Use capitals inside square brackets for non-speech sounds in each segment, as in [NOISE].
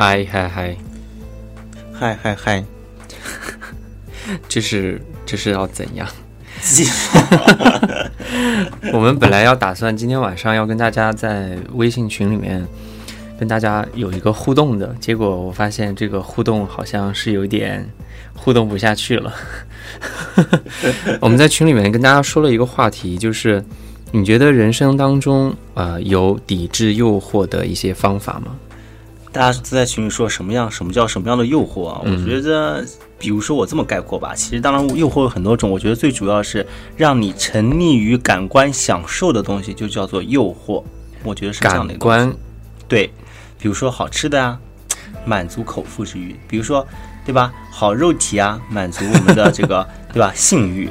嗨嗨嗨，嗨嗨嗨，[LAUGHS] 这是这是要怎样？[LAUGHS] 我们本来要打算今天晚上要跟大家在微信群里面跟大家有一个互动的，结果我发现这个互动好像是有点互动不下去了。[LAUGHS] 我们在群里面跟大家说了一个话题，就是你觉得人生当中呃有抵制诱惑的一些方法吗？大家都在群里说什么样？什么叫什么样的诱惑啊？嗯我觉得，比如说我这么概括吧，其实当然诱惑有很多种，我觉得最主要是让你沉溺于感官享受的东西，就叫做诱惑。我觉得是这样的一个对，比如说好吃的啊，满足口腹之欲；比如说，对吧？好肉体啊，满足我们的这个 [LAUGHS] 对吧性欲；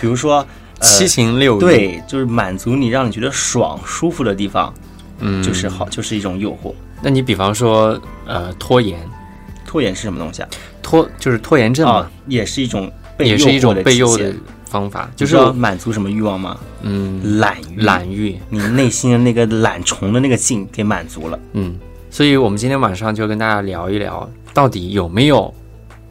比如说。呃七情六欲，，对，就是满足你，让你觉得爽、舒服的地方，嗯，就是好，就是一种诱惑。那你比方说，呃，拖延，拖延是什么东西啊？拖就是拖延症嘛，啊，也是一种被也是一种被诱的方法，就就是是要满足什么欲望吗？嗯懒欲，懒欲，你内心的那个懒虫的那个劲给满足了。嗯，所以我们今天晚上就跟大家聊一聊，到底有没有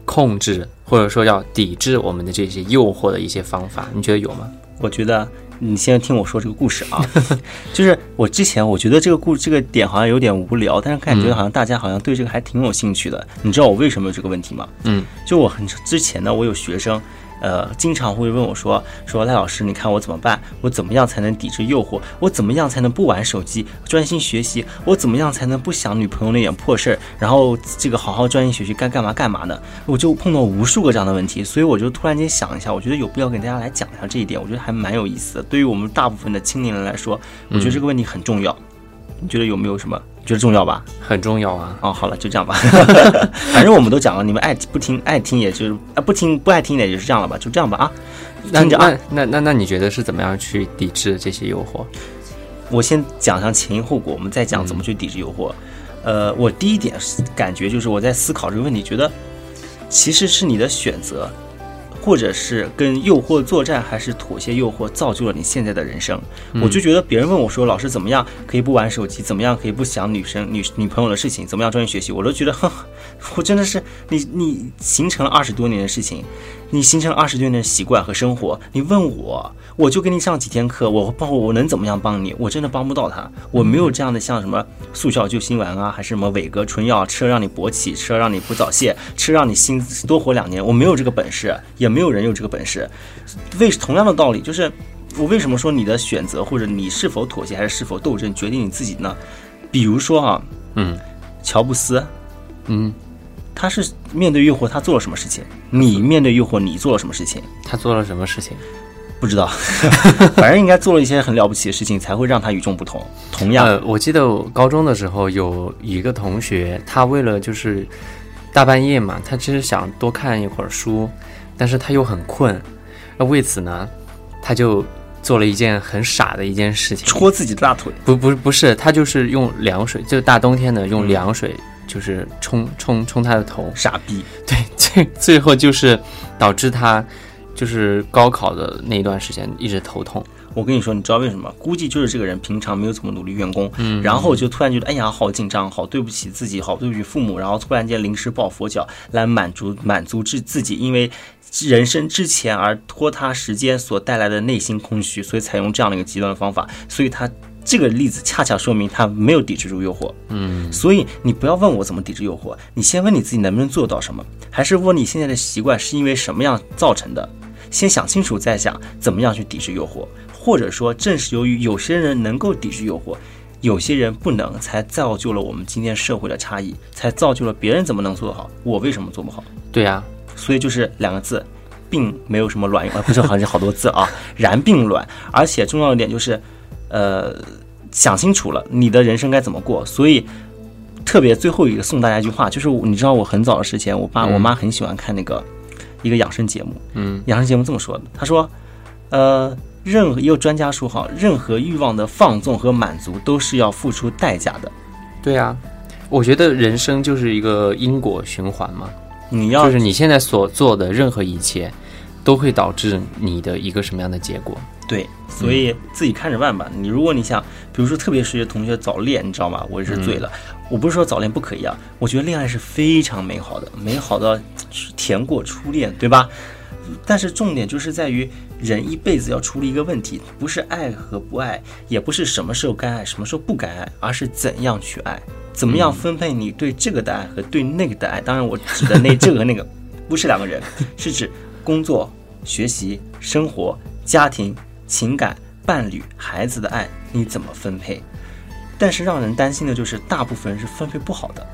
控制或者说要抵制我们的这些诱惑的一些方法？你觉得有吗？我觉得你先听我说这个故事啊，[LAUGHS] 就是我之前我觉得这个故这个点好像有点无聊，但是感觉嗯好像大家好像对这个还挺有兴趣的。你知道我为什么有这个问题吗？嗯，就我很之前呢，我有学生。呃，经常会问我说：“说赖老师，你看我怎么办？我怎么样才能抵制诱惑？我怎么样才能不玩手机，专心学习？我怎么样才能不想女朋友那点破事儿？然后这个好好专心学习，该干嘛干嘛呢？”我就碰到无数个这样的问题，所以我就突然间想一下，我觉得有必要给大家来讲一下这一点，我觉得还蛮有意思的。对于我们大部分的青年人来说，我觉得这个问题很重要。你觉得有没有什么？你觉得重要吧？很重要啊。哦，好了，就这样吧。[LAUGHS] 反正我们都讲了，你们爱不听爱听，也就是啊不听不爱听也就是这样了吧，就这样吧啊。那那，那那那你觉得是怎么样去抵制这些诱惑？我先讲一下前因后果，我们再讲怎么去抵制诱惑。呃，我第一点是感觉就是我在思考这个问题，觉得其实是你的选择，或者是跟诱惑作战，还是妥协诱惑，造就了你现在的人生。我就觉得别人问我说，老师怎么样可以不玩手机，怎么样可以不想女生女女朋友的事情，怎么样专心学习，我都觉得，哼，我真的是你你形成了二十多年的事情，你形成了二十多年的习惯和生活，你问我，我就给你上几天课，我帮我能怎么样帮你？我真的帮不到他，我没有这样的像什么速效救心丸啊，还是什么伟哥春药，吃了让你勃起，吃了让你不早泄，吃了让你心多活两年，我没有这个本事，也没有人有这个本事。为同样的道理，就是我为什么说你的选择或者你是否妥协还是是否斗争，决定你自己呢？比如说啊，嗯乔布斯，嗯，他是面对诱惑，他做了什么事情？你面对诱惑，你做了什么事情？他做了什么事情？不知道，[LAUGHS] 反正应该做了一些很了不起的事情，才会让他与众不同。同样，呃，我记得我高中的时候有一个同学，他为了就是大半夜嘛，他其实想多看一会儿书，但是他又很困，那为此呢，他就做了一件很傻的一件事情，戳自己的大腿，不不不是，他就是用凉水，就大冬天的用嗯凉水，就是冲冲冲他的头，傻逼。[LAUGHS] 对，最最后就是导致他就是高考的那一段时间一直头痛。我跟你说，你知道为什么？估计就是这个人平常没有怎么努力用功，嗯，然后就突然觉得，哎呀，好紧张，好对不起自己，好对不起父母，然后突然间临时抱佛脚来满足满足自自己，因为人生之前而拖沓时间所带来的内心空虚，所以采用这样的一个极端的方法，所以他。这个例子恰恰说明他没有抵制住诱惑，嗯，所以你不要问我怎么抵制诱惑，你先问你自己能不能做到什么，还是问你现在的习惯是因为什么样造成的，先想清楚再想怎么样去抵制诱惑，或者说正是由于有些人能够抵制诱惑，有些人不能，才造就了我们今天社会的差异，才造就了别人怎么能做得好，我为什么做不好？对呀、所以就是两个字，并没有什么卵用，啊，不是好像好多字啊，[LAUGHS] 然并卵。而且重要一点就是，呃，想清楚了你的人生该怎么过，所以特别最后一个送大家一句话，就是你知道我很早的时间，我爸嗯我妈很喜欢看那个一个养生节目，嗯养生节目这么说的，他说，呃，任何也有专家说哈，任何欲望的放纵和满足都是要付出代价的。对啊，我觉得人生就是一个因果循环嘛，你要就是你现在所做的任何一切，都会导致你的一个什么样的结果。对，所以自己看着办吧。你如果你想，比如说特别是同学早恋，你知道吗？我也是醉了。我不是说早恋不可以啊，我觉得恋爱是非常美好的，美好到 [TSK] 甜过初恋，对吧？但是重点就是在于人一辈子要处理一个问题，不是爱和不爱，也不是什么时候该爱，什么时候不该爱，而是怎样去爱，怎么样分配你对这个的爱和对那个的爱。当然，我指的那这个和那个 [LAUGHS] 不是两个人，是指工作、学习、生活、家庭、情感、伴侣、孩子的爱，你怎么分配？但是让人担心的就是，大部分人是分配不好的。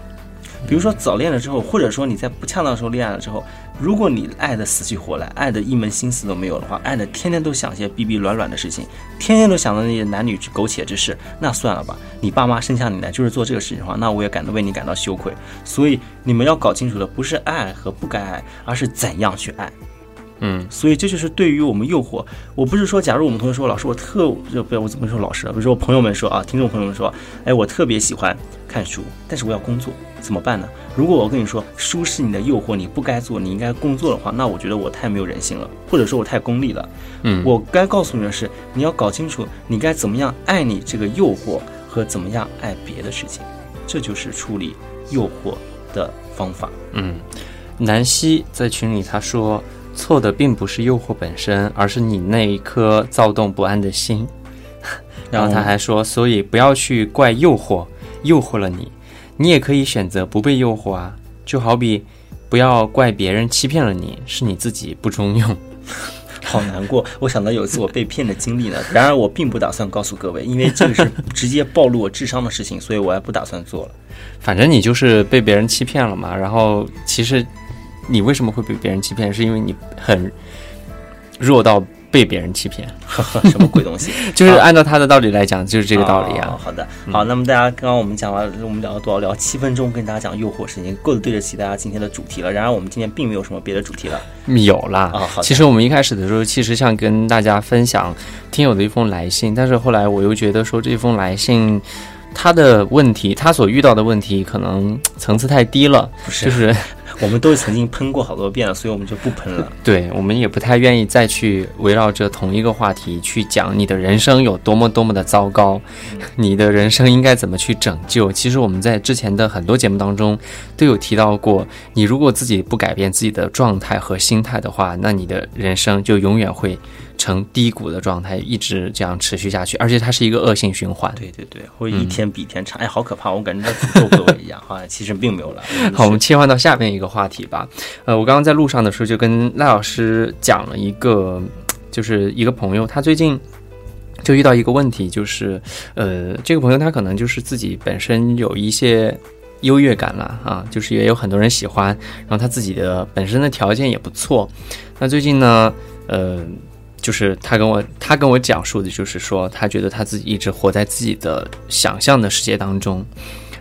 比如说早恋了之后，或者说你在不恰当的时候恋爱了之后，如果你爱的死去活来，爱的一门心思都没有的话，爱的天天都想些逼逼卵卵的事情，天天都想到那些男女之苟且之事，那算了吧。你爸妈生下你来就是做这个事情的话，那我也感到为你感到羞愧。所以你们要搞清楚的不是爱和不该爱，而是怎样去爱。嗯所以这就是对于我们诱惑。我不是说，假如我们同学说，老师我特就不要我怎么说老师了，比如说我朋友们说啊，听众朋友们说，哎，我特别喜欢看书，但是我要工作，怎么办呢？如果我跟你说书是你的诱惑，你不该做，你应该工作的话，那我觉得我太没有人性了，或者说我太功利了。嗯，我该告诉你的是，你要搞清楚你该怎么样爱你这个诱惑和怎么样爱别的事情，这就是处理诱惑的方法。嗯，南希在群里他说，错的并不是诱惑本身，而是你那一颗躁动不安的心。[LAUGHS] 然后他还说，所以不要去怪诱惑，诱惑了你，你也可以选择不被诱惑啊。就好比不要怪别人欺骗了你，是你自己不中用。[LAUGHS] 好难过，我想到有一次我被骗的经历呢。然而我并不打算告诉各位，因为这个是直接暴露我智商的事情，所以我也不打算做了。[LAUGHS] 反正你就是被别人欺骗了嘛。然后其实你为什么会被别人欺骗，是因为你很弱到被别人欺骗。[LAUGHS] 什么鬼东西？[LAUGHS] 就是按照他的道理来讲，就是这个道理哦啊。好的，好，那么大家刚刚我们讲了，我们聊了多少？聊七分钟，跟大家讲诱惑是已经，够对得起大家今天的主题了。然而我们今天并没有什么别的主题了。有啦，其实我们一开始的时候，其实想跟大家分享听友的一封来信，但是后来我又觉得说这封来信。他的问题，他所遇到的问题可能层次太低了，不是就是我们都曾经喷过好多遍了，所以我们就不喷了。[LAUGHS] 对我们也不太愿意再去围绕着同一个话题去讲你的人生有多么多么的糟糕，[LAUGHS] 你的人生应该怎么去拯救。其实我们在之前的很多节目当中都有提到过，你如果自己不改变自己的状态和心态的话，那你的人生就永远会呈低谷的状态，一直这样持续下去，而且它是一个恶性循环。对对对，会一天比一天差，哎，好可怕！我感觉在诅咒各位一样 [LAUGHS] 哈，其实并没有了。[LAUGHS] 好，我们切换到下面一个话题吧。呃，我刚刚在路上的时候就跟赖老师讲了一个，就是一个朋友，他最近就遇到一个问题，就是呃，这个朋友他可能就是自己本身有一些优越感了啊，就是也有很多人喜欢，然后他自己的本身的条件也不错。那最近呢，呃。就是他跟我，他跟我讲述的，就是说，他觉得他自己一直活在自己的想象的世界当中，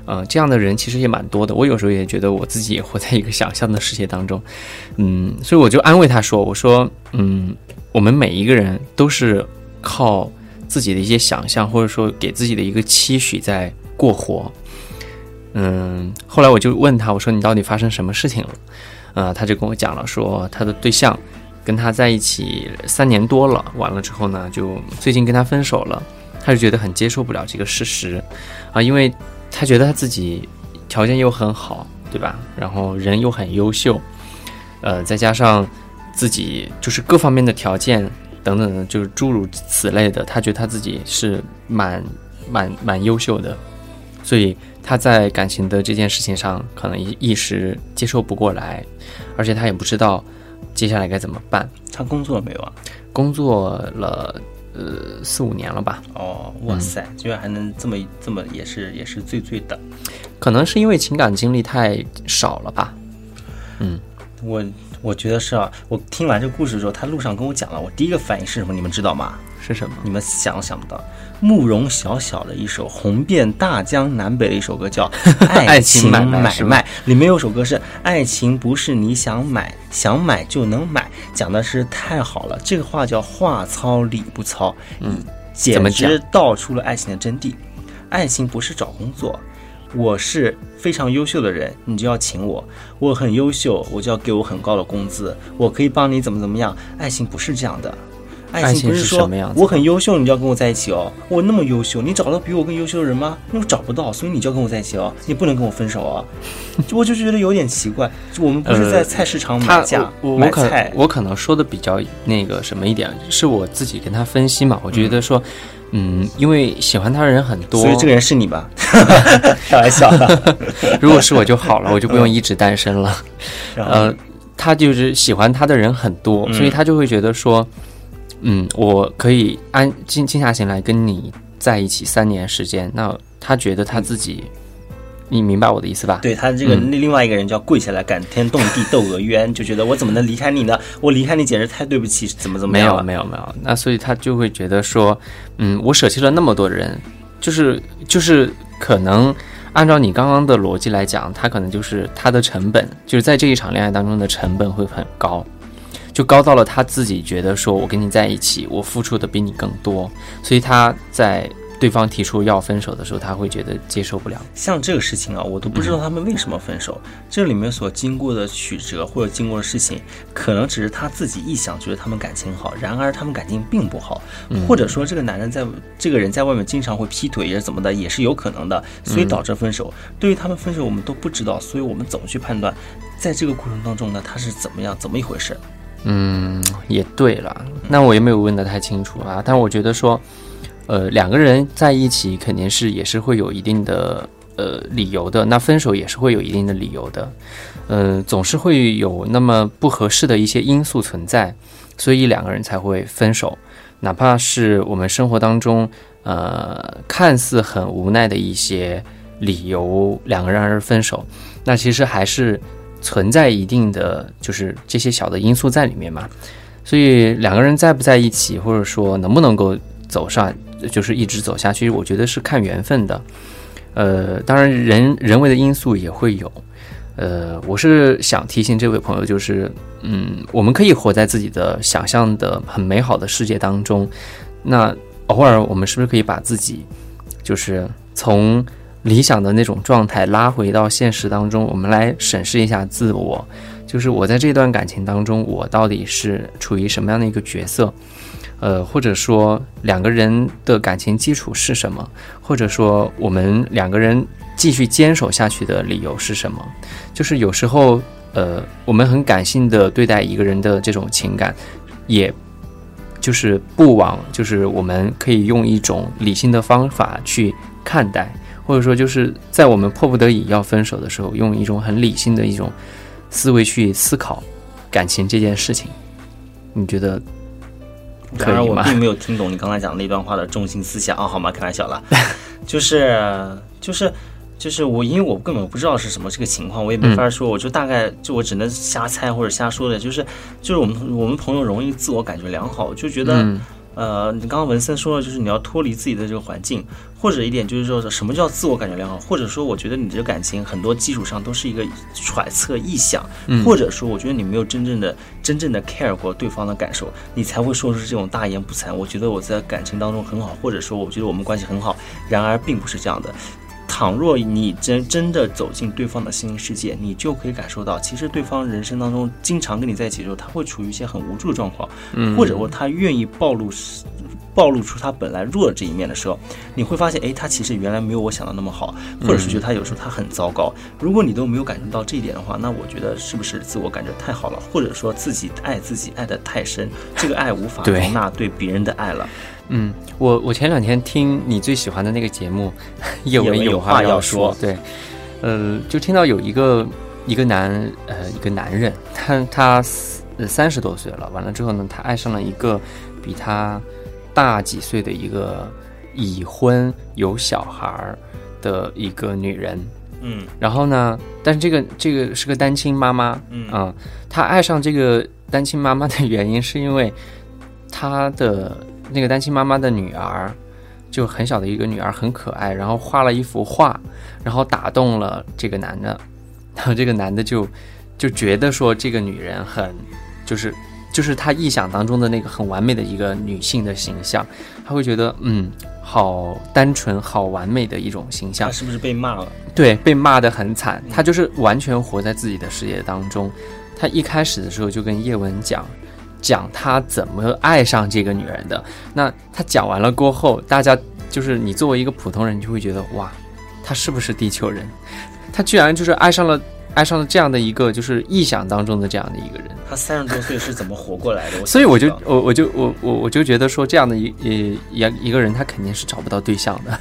呃，这样的人其实也蛮多的。我有时候也觉得我自己也活在一个想象的世界当中，嗯，所以我就安慰他说：“我说，嗯，我们每一个人都是靠自己的一些想象，或者说给自己的一个期许在过活。”嗯，后来我就问他，我说：“你到底发生什么事情了？”呃，他就跟我讲了，说他的对象跟他在一起三年多了，完了之后呢，就最近跟他分手了。他就觉得很接受不了这个事实，啊，因为他觉得他自己条件又很好，对吧？然后人又很优秀，呃，再加上自己就是各方面的条件等等的，就是诸如此类的，他觉得他自己是蛮蛮蛮优秀的，所以他在感情的这件事情上可能一一时接受不过来，而且他也不知道接下来该怎么办。他工作了没有啊？工作了呃四五年了吧，哦，哇塞，居然还能这么这么，也是也是醉醉的。可能是因为情感经历太少了吧。嗯我我觉得是啊，我听完这个故事之后，他路上跟我讲了，我第一个反应是什么？你们知道吗？是什么？你们想都想不到，慕容晓晓的一首红遍大江南北的一首歌叫 [LAUGHS]《爱情买卖里面有首歌是“爱情不是你想买，想买就能买”，讲的是太好了。这个话叫话糙理不糙，嗯，简直道出了爱情的真谛。爱情不是找工作，我是非常优秀的人，你就要请我；我很优秀，我就要给我很高的工资，我可以帮你怎么怎么样。爱情不是这样的。爱情不是说什么样子我很优秀，你就要跟我在一起哦。我那么优秀，你找到比我更优秀的人吗？那我找不到，所以你就要跟我在一起哦。你不能跟我分手啊！[LAUGHS] 我就觉得有点奇怪，我们不是在菜市场他买价、我我可买菜，我可能说的比较那个什么一点，是我自己跟他分析嘛，我觉得说，嗯，因为喜欢他的人很多，所以这个人是你吧？[LAUGHS] 开玩笑的。[LAUGHS] 如果是我就好了，我就不用一直单身了。呃，他就是喜欢他的人很多，嗯所以他就会觉得说，嗯，我可以安静静下心来跟你在一起三年时间。那他觉得他自己，你明白我的意思吧？对他这个嗯另外一个人就要跪下来感天动地窦娥冤，就觉得我怎么能离开你呢？我离开你简直太对不起，怎么怎么没有？没有没有，那所以他就会觉得说，嗯，我舍弃了那么多人，就是就是可能按照你刚刚的逻辑来讲，他可能就是他的成本，就是在这一场恋爱当中的成本会很高，就高到了他自己觉得说我跟你在一起，我付出的比你更多，所以他在对方提出要分手的时候，他会觉得接受不了。像这个事情啊，我都不知道他们为什么分手。这里面所经过的曲折或者经过的事情，可能只是他自己臆想，觉得他们感情好，然而他们感情并不好，或者说这个男人在这个人在外面经常会劈腿，也是怎么的，也是有可能的，所以导致分手。对于他们分手，我们都不知道，所以我们怎么去判断，在这个过程当中呢，他是怎么样，怎么一回事？嗯，也对了，那我也没有问得太清楚啊，但我觉得说，呃，两个人在一起肯定是也是会有一定的呃理由的，那分手也是会有一定的理由的，呃，总是会有那么不合适的一些因素存在，所以两个人才会分手，哪怕是我们生活当中呃看似很无奈的一些理由，两个人而分手，那其实还是存在一定的就是这些小的因素在里面嘛，所以两个人在不在一起，或者说能不能够走上，就是一直走下去，我觉得是看缘分的。呃，当然人人为的因素也会有。呃，我是想提醒这位朋友，就是嗯，我们可以活在自己的想象的很美好的世界当中，那偶尔我们是不是可以把自己就是从理想的那种状态拉回到现实当中，我们来审视一下自我，就是我在这段感情当中，我到底是处于什么样的一个角色？呃，或者说两个人的感情基础是什么？或者说我们两个人继续坚守下去的理由是什么？就是有时候，呃，我们很感性的对待一个人的这种情感，也就是不往，就是我们可以用一种理性的方法去看待，或者说就是在我们迫不得已要分手的时候，用一种很理性的一种思维去思考感情这件事情。你觉得可然？我并没有听懂你刚才讲的那段话的中心思想啊，好吗？开玩笑了，[LAUGHS] 就是就是就是我，因为我根本不知道是什么这个情况，我也没法说，我就大概就我只能瞎猜或者瞎说的，就是就是我们我们朋友容易自我感觉良好，就觉得。嗯呃，你刚刚文森说了，就是你要脱离自己的这个环境，或者一点就是说什么叫自我感觉良好，或者说我觉得你这个感情很多基础上都是一个揣测、臆想，嗯或者说我觉得你没有真正的、真正的 care 过对方的感受，你才会说出这种大言不惭。我觉得我在感情当中很好，或者说我觉得我们关系很好，然而并不是这样的。倘若你真真的走进对方的心灵世界，你就可以感受到，其实对方人生当中经常跟你在一起的时候，他会处于一些很无助的状况，嗯或者说他愿意暴露暴露出他本来弱的这一面的时候，你会发现，哎，他其实原来没有我想的那么好，或者是觉得他有时候他很糟糕。如果你都没有感受到这一点的话，那我觉得是不是自我感觉太好了，或者说自己爱自己爱得太深，这个爱无法容纳对别人的爱了。嗯，我我前两天听你最喜欢的那个节目，叶文有话要说，对，呃，就听到有一个一个男呃一个男人，他他呃三十多岁了，完了之后呢，他爱上了一个比他大几岁的一个已婚有小孩儿的一个女人，嗯。然后呢，但是这个这个是个单亲妈妈，嗯啊、她爱上这个单亲妈妈的原因是因为她的那个单亲妈妈的女儿，就很小的一个女儿，很可爱，然后画了一幅画，然后打动了这个男的，[LAUGHS] 然后这个男的就就觉得说这个女人很就是就是他臆想当中的那个很完美的一个女性的形象，他会觉得嗯，好单纯、好完美的一种形象他。是不是被骂了？对，被骂得很惨，他就是完全活在自己的世界当中。他一开始的时候就跟叶文讲，讲他怎么爱上这个女人的。那他讲完了过后，大家就是你作为一个普通人，你就会觉得哇，他是不是地球人？他居然就是爱上了爱上了这样的一个就是臆想当中的这样的一个人。他三十多岁是怎么活过来的？所以我就我我就我我我就觉得说这样的一一一一个人，他肯定是找不到对象的。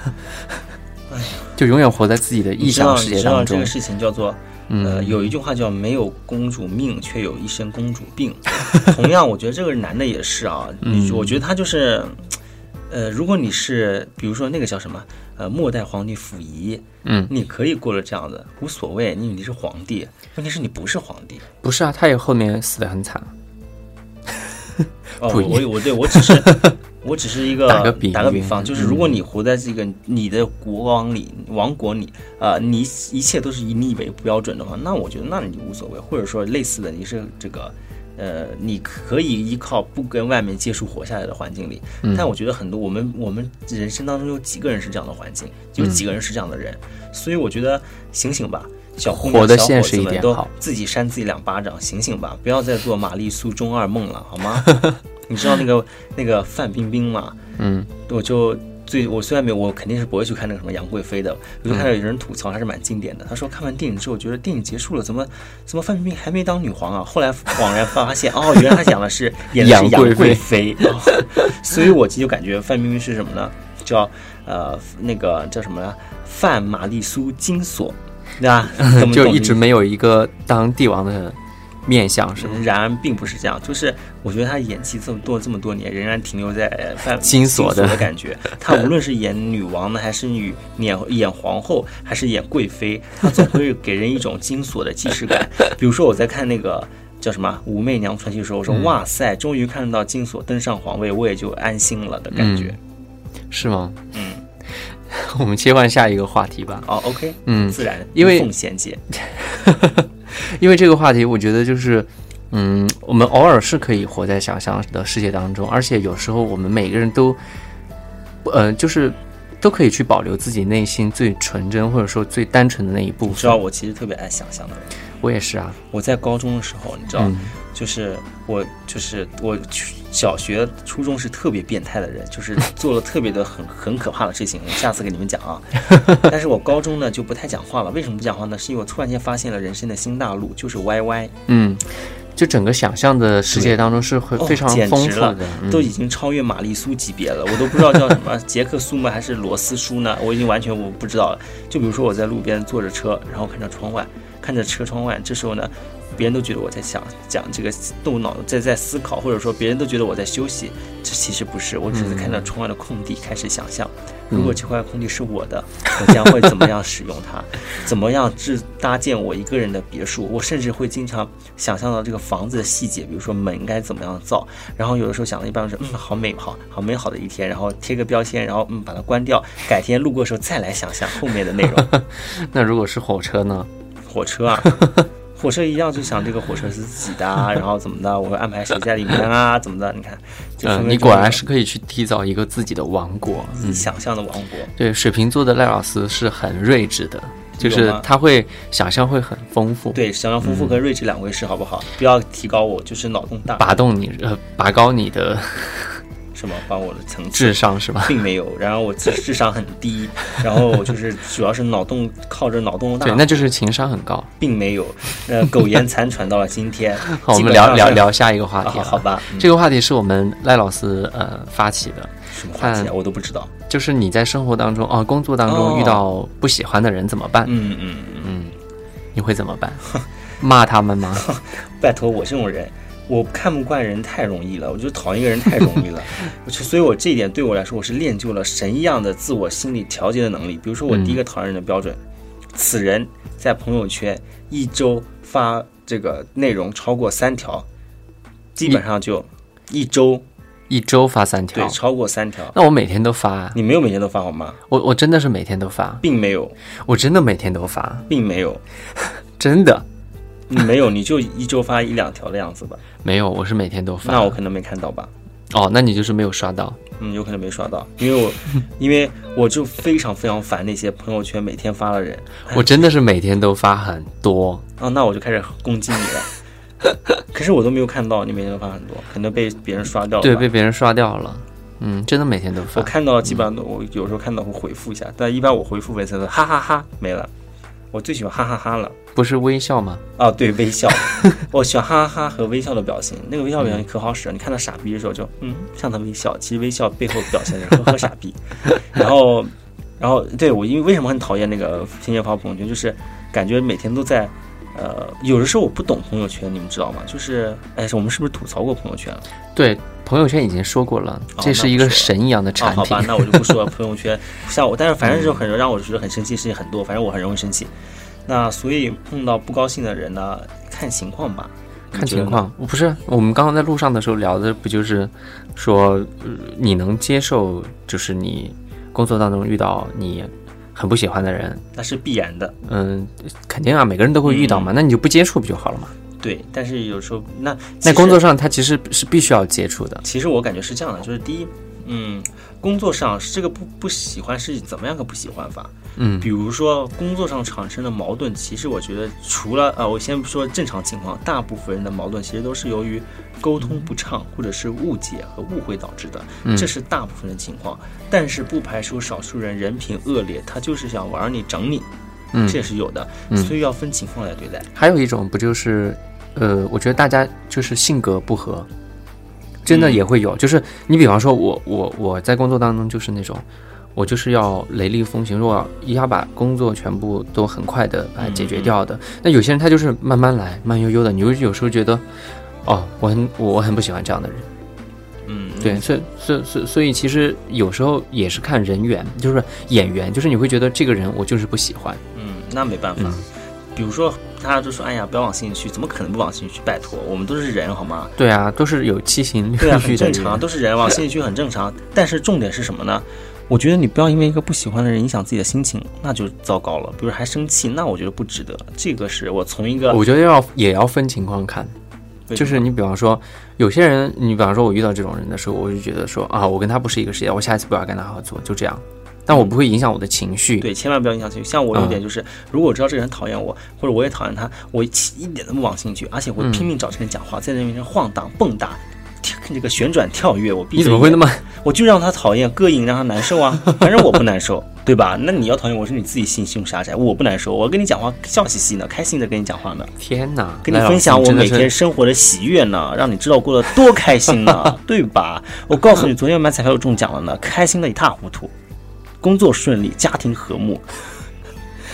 哎呀 [LAUGHS] 就永远活在自己的臆想世界当中这个。事情叫做呃，嗯，有一句话叫“没有公主命，却有一身公主病”。[LAUGHS] 同样，我觉得这个男的也是啊，嗯我觉得他就是，呃，如果你是比如说那个叫什么，呃，末代皇帝溥仪，嗯，你可以过了这样的无所谓，你你是皇帝，问题是你不是皇帝。不是啊，他也后面死的很惨。哦，[LAUGHS] 我我对我只是我只是一个打个比喻方，就是如果你活在这个你的国王里王国里，啊，你一切都是以你为标准的话，那我觉得那你无所谓，或者说类似的，你是这个。呃，你可以依靠不跟外面接触活下来的环境里，嗯但我觉得很多我们我们人生当中有几个人是这样的环境，有几个人是这样的人，所以我觉得醒醒吧，小姑娘活得小伙现实一子们都自己扇自己两巴掌，醒醒吧，不要再做玛丽苏中二梦了，好吗？[LAUGHS] 你知道那个那个范冰冰吗？嗯我就最我虽然没有，我肯定是不会去看那个什么杨贵妃的，我就看到有人吐槽还是蛮经典的。他说看完电影之后觉得电影结束了，怎么怎么范冰冰还没当女皇啊？后来恍然发现，[LAUGHS] 哦，原来他讲的是演的是杨贵妃，哦、[LAUGHS] 所以我就感觉范冰冰是什么呢？叫呃那个叫什么呢？范玛丽苏金锁，对吧？[LAUGHS] 就一直没有一个当帝王的面相，是吗？然而并不是这样，就是我觉得他演技这么多这么多年，仍然停留在金锁的的感觉。[LAUGHS] 他无论是演女王呢，还是女演演皇后，还是演贵妃，他总会给人一种金锁的既视感。[LAUGHS] 比如说我在看那个。叫什么《武媚娘传奇》的时候，我说、嗯哇塞，终于看到金锁登上皇位，我也就安心了的感觉。是吗？嗯，[LAUGHS] 我们切换下一个话题吧。哦，OK，嗯自然，因为无缝衔接。因为这个话题，我觉得就是，嗯，我们偶尔是可以活在想象的世界当中，而且有时候我们每个人都，呃，就是都可以去保留自己内心最纯真或者说最单纯的那一部你知道。我其实特别爱想象的人。我也是啊，我在高中的时候，你知道，嗯就是我就是我小学、初中是特别变态的人，就是 [LAUGHS] 做了特别的很很可怕的事情。我下次给你们讲啊。[LAUGHS] 但是我高中呢就不太讲话了，为什么不讲话呢？是因为我突然间发现了人生的新大陆，就是 YY，嗯，就整个想象的世界当中是会哦非常简直了丰富的，嗯都已经超越玛丽苏级别了，我都不知道叫什么杰克苏吗还是罗斯叔呢？我已经完全我不知道了。就比如说我在路边坐着车，然后看着窗外，看着车窗外，这时候呢，别人都觉得我在想讲这个动脑在在思考，或者说别人都觉得我在休息，这其实不是，我只是看到窗外的空地开始想象，如果这块空地是我的，我将会怎么样使用它，[LAUGHS] 怎么样制搭建我一个人的别墅，我甚至会经常想象到这个房子的细节，比如说门应该怎么样造，然后有的时候想了一半说，嗯，好美好，好美好的一天，然后贴个标签，然后嗯把它关掉，改天路过的时候再来想象后面的内容。[LAUGHS] 那如果是火车呢？火车啊，火车一样就想这个火车是自己的啊，[LAUGHS] 然后怎么的，我会安排谁在里面啊，[LAUGHS] 怎么的？你看，就是嗯，你果然是可以去缔造一个自己的王国。自己想象的王国。对，水瓶座的赖老师是很睿智的，就是他会想象会很丰富，对，想象丰富跟睿智两回事，好不好？不要提高我，就是脑洞大，拔动你呃拔高你的什么把我的层次智商是吧？并没有，然后我智智商很低，然后我就是主要是脑洞靠着脑洞大对，，那就是情商很高。并没有，呃，苟延残喘到了今天。[LAUGHS] 好，我们聊聊聊下一个话啊，题。好吧，嗯这个话题是我们赖老师呃发起的，什么话题啊？我都不知道。就是你在生活当中哦，工作当中哦遇到不喜欢的人怎么办？嗯嗯嗯，嗯，你会怎么办？骂他们吗？[LAUGHS] 拜托我这种人，我看不惯人太容易了，我就讨厌一个人太容易了。[LAUGHS] 所以，我这一点对我来说，我是练就了神一样的自我心理调节的能力。比如说，我第一个讨厌人的标准，此人在朋友圈一周发这个内容超过三条，基本上就一周。一周发三条。对，，超过三条。那我每天都发。啊，你没有每天都发好吗？我我真的是每天都发，并没有，我真的每天都发，并没有，[LAUGHS] 真的。你没有，你就一周发一两条的样子吧？没有，我是每天都发。那我可能没看到吧？哦，那你就是没有刷到。嗯，有可能没刷到，因为我，[LAUGHS] 因为我就非常非常烦那些朋友圈每天发的人。我真的是每天都发很多，啊，那我就开始攻击你了。[LAUGHS] 可是我都没有看到你每天都发很多，可能被别人刷掉了。对，被别人刷掉了。嗯，真的每天都发我。看到基本上都，我有时候看到会回复一下，但一般我回复每次都哈哈哈没了。我最喜欢哈哈哈了。不是微笑吗？哦，对，微笑，我喜欢哈哈哈和微笑的表情。那个微笑表情可好使了，你看到傻逼的时候就嗯向他微笑，其实微笑背后表现的是呵呵傻逼。[LAUGHS] 然后，然后对我因为为什么很讨厌那个天天发朋友圈，就是感觉每天都在。呃，有的时候我不懂朋友圈，你们知道吗？就是，哎，我们是不是吐槽过朋友圈了？对，朋友圈已经说过了，哦这是一个神一样的啊，产品。好吧，那我就不说了。朋友圈，[LAUGHS] 像我，但是反正这种很让我觉得很生气的事情很多，反正我很容易生气。那所以碰到不高兴的人呢，看情况吧，看情况，我不是我们刚刚在路上的时候聊的，不就是说、呃你能接受，就是你工作当中遇到你很不喜欢的人，那是必然的。嗯，肯定啊，每个人都会遇到嘛，那你就不接触不就好了嘛？对，但是有时候那在工作上，上，他其实是必须要接触的。其实我感觉是这样的，就是第一，嗯，工作上这个不不喜欢是怎么样个不喜欢法？嗯比如说工作上产生的矛盾，其实我觉得除了呃，我先不说正常情况，大部分人的矛盾其实都是由于沟通不畅或者是误解和误会导致的，嗯这是大部分的情况。但是不排除少数人人品恶劣，他就是想玩你整你，嗯这也是有的，嗯所以要分情况来对待。还有一种不就是，呃，我觉得大家就是性格不合，真的嗯也会有。就是你比方说我我我在工作当中就是那种，我就是要雷厉风行，如果一下把工作全部都很快的把它解决掉的。那有些人他就是慢慢来，慢悠悠的，你就有时候觉得，哦，我很我很不喜欢这样的人。嗯，对，所以所以所以所以其实有时候也是看人缘，就是眼缘，就是你会觉得这个人我就是不喜欢。嗯，那没办法。嗯比如说，大家都说，哎呀，不要往心里去，怎么可能不往心里去？拜托，我们都是人，好吗？对啊，都是有七情六欲的正常，都是人，往心里去很正常。但是重点是什么呢？我觉得你不要因为一个不喜欢的人影响自己的心情，那就糟糕了。比如还生气，那我觉得不值得。这个是我从一个我觉得要也要分情况看，就是你比方说，有些人，你比方说我遇到这种人的时候，我就觉得说啊，我跟他不是一个世界，我下一次不要跟他合作，就这样。但我不会影响我的情绪。对，千万不要影响情绪。像我有点就是，如果我知道这个人讨厌我，或者我也讨厌他，我一一点都不往心里去，而且我嗯拼命找这个人讲话，在那面前晃荡蹦跶。跳这个旋转跳跃，我闭你怎么会那么？我就让他讨厌、膈应，让他难受啊。[LAUGHS] 反正我不难受，对吧？那你要讨厌我是你自己心胸狭窄，我不难受。我跟你讲话笑嘻嘻呢，开心的跟你讲话呢，天哪！跟你分享我每天生活的喜悦呢，让你知道过得多开心呢，[LAUGHS] 对吧？我告诉你，昨天买彩票又中奖了呢，开心的一塌糊涂，工作顺利，家庭和睦，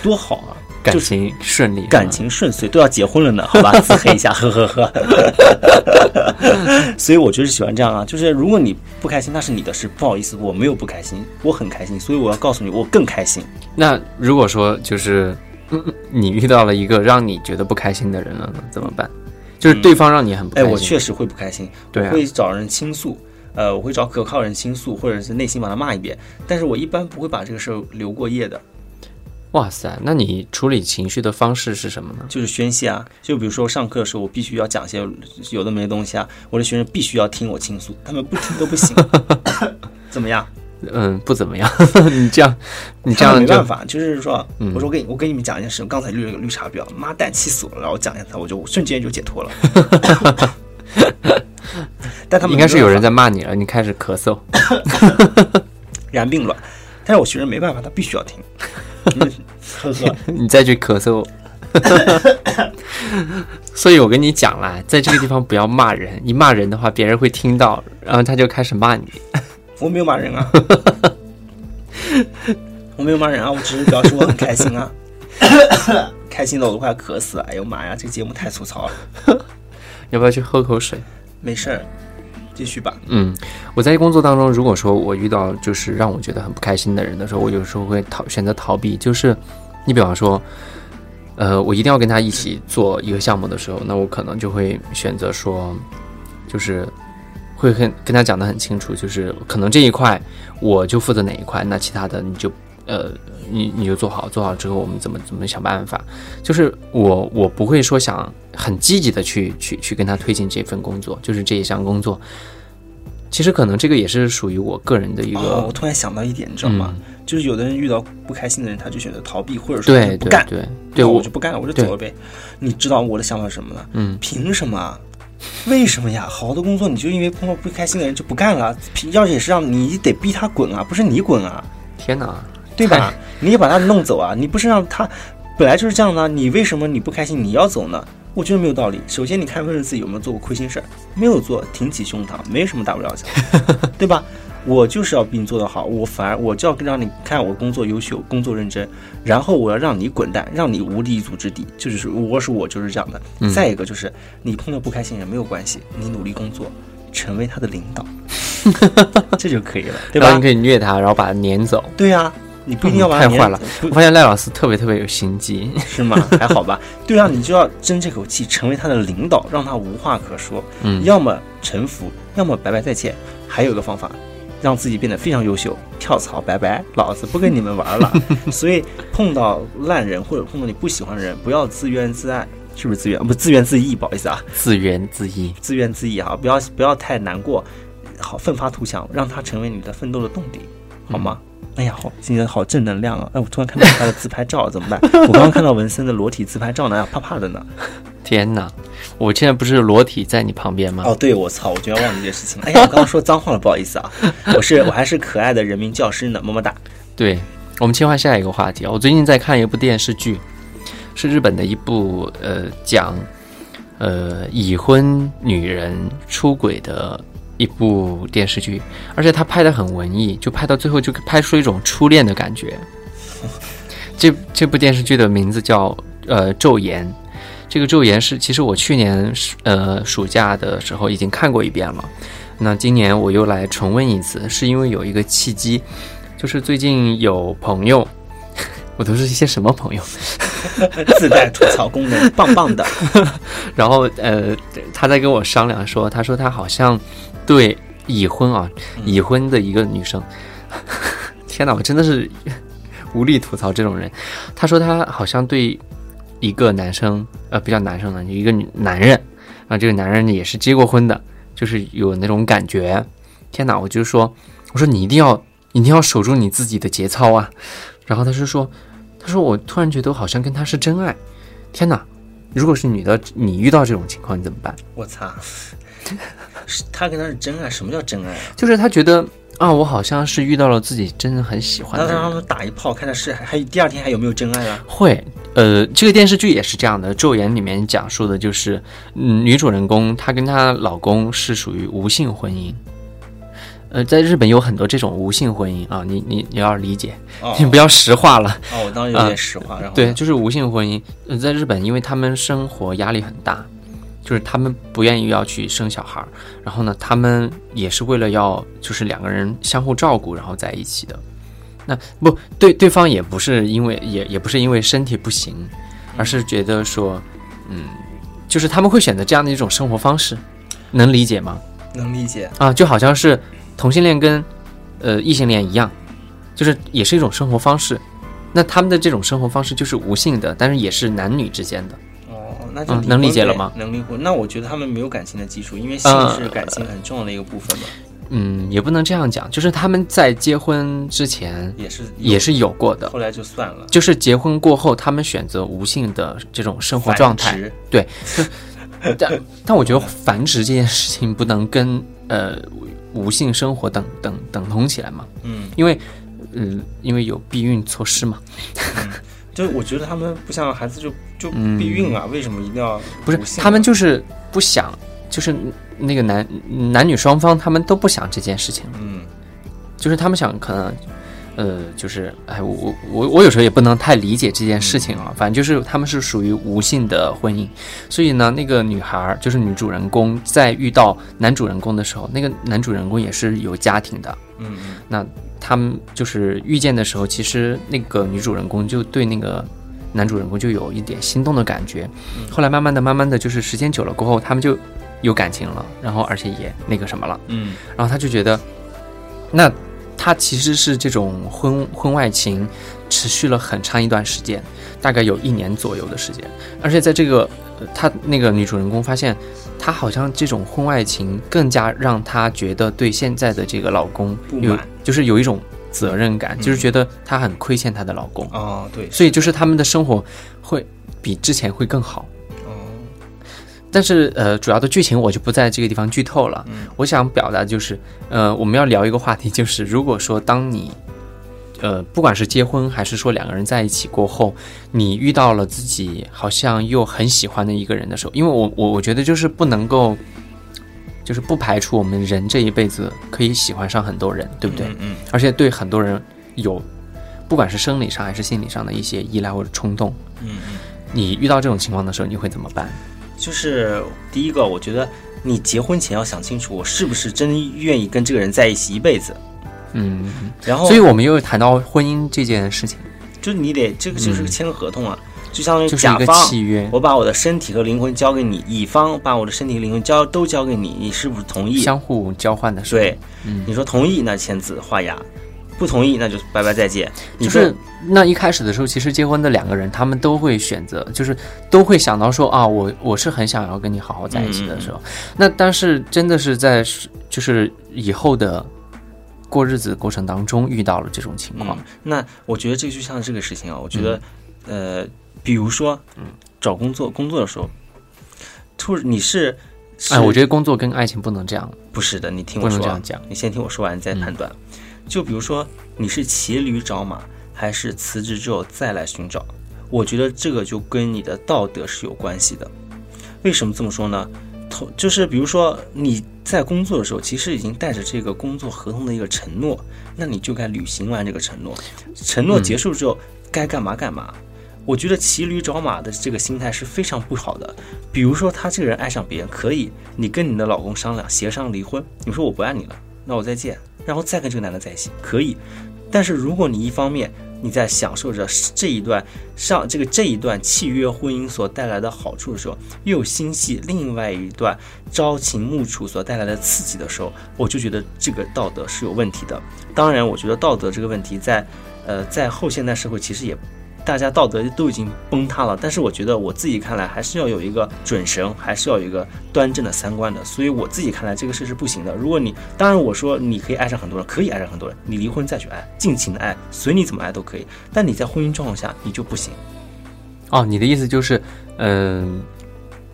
多好啊！感情顺利，感情顺遂，都要结婚了呢，好吧，自黑一下，呵呵呵。所以我就是喜欢这样啊，就是如果你不开心，那是你的事，不好意思，我没有不开心，我很开心，所以我要告诉你，我更开心。那如果说就是、嗯你遇到了一个让你觉得不开心的人了呢，怎么办？就是对方让你很不开哎，心。我确实会不开心，对啊我会找人倾诉，呃，我会找可靠人倾诉，或者是内心把他骂一遍，但是我一般不会把这个事儿留过夜的，哇塞，那你处理情绪的方式是什么呢？就是宣泄啊。就比如说上课的时候，我必须要讲些有的没的东西啊，我的学生必须要听我倾诉，他们不听都不行。[LAUGHS] 怎么样？嗯，不怎么样。[LAUGHS] 你这样，你这样就没办法，就是说，嗯我说我给你我给你们讲一件事，我刚才绿了个绿茶婊，妈蛋气死我了，然后我讲一下他，我就瞬间就解脱了。[LAUGHS] 但他们应该是有人在在骂你了，你开始咳嗽。[COUGHS] 然并卵，但是我学生没办法，他必须要听。[LAUGHS] 嗯呵呵，你再去咳嗽。[LAUGHS] 所以我跟你讲啦，在这个地方不要骂人，一骂人的话，别人会听到，然后他就开始骂你。我没有骂人啊，[LAUGHS] 我没有骂人啊，我只是表示我很开心啊，[COUGHS] 开心的我都快渴死了。哎呦妈呀，这个节目太粗糙了。要不要去喝口水？没事儿，继续吧。嗯，我在工作当中，如果说我遇到就是让我觉得很不开心的人的时候，我有时候会逃选择逃避。就是你比方说，呃，我一定要跟他一起做一个项目的时候，那我可能就会选择说，就是会跟跟他讲得很清楚，就是可能这一块我就负责哪一块，那其他的你就呃你你就做好，做好之后我们怎么怎么想办法。就是我我不会说想很积极的去去去跟他推进这份工作，就是这一项工作。其实可能这个也是属于我个人的一个，哦，我突然想到一点，你知道吗？嗯就是有的人遇到不开心的人，他就选择逃避，或者说不干，对对，对我我就不干了，我就走了呗。你知道我的想法是什么呢？嗯凭什么啊？为什么呀？好好的工作，你就因为碰到不开心的人就不干了？凭要是也是让你得逼他滚啊，不是你滚啊，天哪，对吧？你也把他弄走啊，你不是让他本来就是这样呢，你为什么你不开心你要走呢？我觉得没有道理。首先，你看问问自己有没有做过亏心事儿，没有做，挺起胸膛，没什么大不了的，[LAUGHS] 对吧？我就是要比你做得好，我反而我就要让你看我工作优秀，工作认真，然后我要让你滚蛋，让你无立足之地，就是我是我就是这样的。嗯再一个就是你碰到不开心人没有关系，你努力工作，成为他的领导，[LAUGHS] 这就可以了，对吧然后你？可以虐他，然后把他撵走。对呀、你不一定要把他撵太坏了我发现赖老师特别特别有心机。是吗？[LAUGHS] 还好吧。对啊，你就要争这口气，成为他的领导，让他无话可说。嗯要么臣服，要么拜拜再见。还有一个方法，让自己变得非常优秀，跳槽拜拜，老子不跟你们玩了。[LAUGHS] 所以碰到烂人或者碰到你不喜欢的人，不要自怨自艾，是不是自怨？不自怨自艾，不好意思啊，自怨自艾。自怨自艾啊，不要不要太难过，好奋发图强，让他成为你的奋斗的动力，好吗？哎呀，好，今天好正能量啊！哎，我突然看到他的自拍照，怎么办？[LAUGHS] 我刚刚看到文森的裸体自拍照呢，哎呀，怕怕的呢。天哪！我现在不是裸体在你旁边吗？哦，对，我操，我居然忘记这事情了。哎呀，我刚刚说脏话了，不好意思啊。[LAUGHS] 我是我还是可爱的人民教师呢，么么哒。对，我们切换下一个话题啊。我最近在看一部电视剧，是日本的一部呃讲呃已婚女人出轨的一部电视剧，而且它拍的很文艺，就拍到最后就拍出一种初恋的感觉。[LAUGHS] 这这部电视剧的名字叫呃《昼颜》，这个《昼颜》是其实我去年暑呃暑假的时候已经看过一遍了，那今年我又来重温一次，是因为有一个契机，就是最近有朋友，[LAUGHS] 我都是一些什么朋友，[LAUGHS] 自带吐槽功能，棒棒的。然后呃他在跟我商量说，他说他好像对已婚啊已婚的一个女生，[LAUGHS] 天哪，我真的是 [LAUGHS] 无力吐槽这种人。她说她好像对一个男生，呃，不叫男生了，一个女男人，啊，这个男人也是结过婚的，就是有那种感觉。天哪，我就说，我说你一定要一定要守住你自己的节操啊。然后她是说，她说我突然觉得我好像跟他是真爱。天哪，如果是女的，你遇到这种情况你怎么办？我操，是他跟他是真爱？什么叫真爱啊？就是他觉得啊，我好像是遇到了自己真的很喜欢。那让他们打一炮，看他是还还第二天还有没有真爱啊？会，呃，这个电视剧也是这样的，《昼颜》里面讲述的就是，嗯，女主人公她跟她老公是属于无性婚姻。呃，在日本有很多这种无性婚姻啊，你你你要理解，哦你不要实话了。哦，我当然有点实话，然后对，就是无性婚姻。呃，在日本，因为他们生活压力很大，就是他们不愿意要去生小孩儿，然后呢，他们也是为了要就是两个人相互照顾，然后在一起的。那不对，对方也不是因为也也不是因为身体不行，而是觉得说，嗯，就是他们会选择这样的一种生活方式，能理解吗？能理解。啊，就好像是同性恋跟呃异性恋一样，就是也是一种生活方式。那他们的这种生活方式就是无性的，但是也是男女之间的。哦，那就能理解了吗能离婚。那我觉得他们没有感情的基础，因为性呃是感情很重要的一个部分嘛，嗯，也不能这样讲，就是他们在结婚之前也是也是有过的，后来就算了。就是结婚过后，他们选择无性的这种生活状态。对，但但我觉得繁殖这件事情不能跟呃无性生活等等等同起来嘛，嗯，因为嗯、因为有避孕措施嘛。就我觉得他们不像孩子就就嗯。避孕啊，为什么一定要不是他们就是不想，就是那个男男女双方他们都不想这件事情，嗯。就是他们想可能，呃，就是哎，我我我我有时候也不能太理解这件事情啊，反正就是他们是属于无性的婚姻，所以呢，那个女孩儿就是女主人公在遇到男主人公的时候，那个男主人公也是有家庭的，嗯嗯。那他们就是遇见的时候，其实那个女主人公就对那个男主人公就有一点心动的感觉。后来慢慢的、慢慢的，就是时间久了过后，他们就有感情了，然后而且也那个什么了，嗯。然后他就觉得，那他其实是这种婚婚外情持续了很长一段时间，大概有一年左右的时间，而且在这个呃他那个女主人公发现，她好像这种婚外情更加让她觉得对现在的这个老公有就是有一种责任感，嗯。就是觉得她很亏欠她的老公，哦对，所以就是他们的生活会比之前会更好。哦。但是呃，主要的剧情我就不在这个地方剧透了。嗯。我想表达就是，呃，我们要聊一个话题，就是如果说当你，呃，不管是结婚还是说两个人在一起过后，你遇到了自己好像又很喜欢的一个人的时候，因为我我我觉得就是不能够，就是不排除我们人这一辈子可以喜欢上很多人，对不对？嗯嗯而且对很多人有，不管是生理上还是心理上的一些依赖或者冲动，嗯嗯，你遇到这种情况的时候，你会怎么办？就是第一个，我觉得你结婚前要想清楚，我是不是真愿意跟这个人在一起一辈子。嗯，然后，所以我们又谈到婚姻这件事情，就你得这个就是嗯签个合同啊，就相当于甲方，契约。我把我的身体和灵魂交给你，乙方把我的身体和灵魂交都交给你，你是不是同意？相互交换的时候，对，嗯，你说同意那签字画押，不同意那就拜拜再见。你就是那一开始的时候，其实结婚的两个人，他们都会选择，就是都会想到说啊，我我是很想要跟你好好在一起的时候。嗯那但是真的是在就是以后的过日子过程当中遇到了这种情况嗯，，那我觉得这就像这个事情啊，我觉得，嗯呃，比如说，嗯找工作工作的时候，突你是，是哎，我觉得工作跟爱情不能这样，不是的，你听我说这样讲。你先听我说完，你再判断。就比如说，你是骑驴找马，还是辞职之后再来寻找？我觉得这个就跟你的道德是有关系的。为什么这么说呢？同就是比如说你在工作的时候，其实已经带着这个工作合同的一个承诺，那你就该履行完这个承诺。承诺结束之后，该干嘛干嘛。我觉得骑驴找马的这个心态是非常不好的。比如说，他这个人爱上别人，可以，你跟你的老公商量，协商离婚。你说我不爱你了，那我再见，然后再跟这个男的在一起，可以。但是如果你一方面你在享受着这一段上这个这一段契约婚姻所带来的好处的时候，又心系另外一段朝秦暮楚所带来的刺激的时候，我就觉得这个道德是有问题的。当然，我觉得道德这个问题在呃在后现代社会其实也。大家道德都已经崩塌了，但是我觉得我自己看来还是要有一个准绳，还是要有一个端正的三观的。所以我自己看来这个事是不行的。如果你当然我说你可以爱上很多人，可以爱上很多人，你离婚再去爱，尽情的爱，随你怎么爱都可以。但你在婚姻状况下你就不行。哦，你的意思就是，嗯、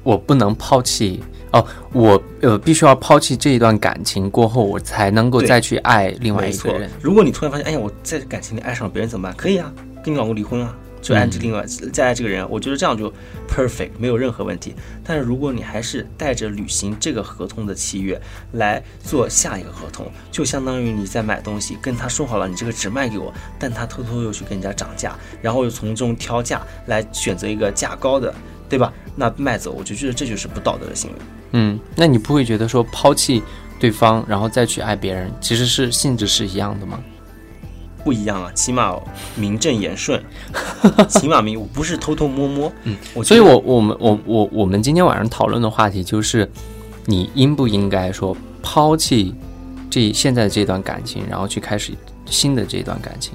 我不能抛弃哦，我呃必须要抛弃这一段感情过后，我才能够再去爱另外一个人。，如果你突然发现，哎呀，我在感情里爱上了别人怎么办？可以啊，跟你老公离婚啊，就爱这另外、再爱这个人，我觉得这样就 perfect，没有任何问题。但是如果你还是带着履行这个合同的契约来做下一个合同，就相当于你在买东西，跟他说好了，你这个只卖给我，但他偷偷又去跟人家涨价，然后又从中挑价来选择一个价高的，对吧？那卖走，我就觉得这就是不道德的行为。嗯，那你不会觉得说抛弃对方，然后再去爱别人，其实是性质是一样的吗？不一样啊，起码名正言顺，[LAUGHS] 起码名我不是偷偷摸摸。嗯，我所以我我们我我我们今天晚上讨论的话题就是，你应不应该说抛弃这现在这段感情，然后去开始新的这段感情？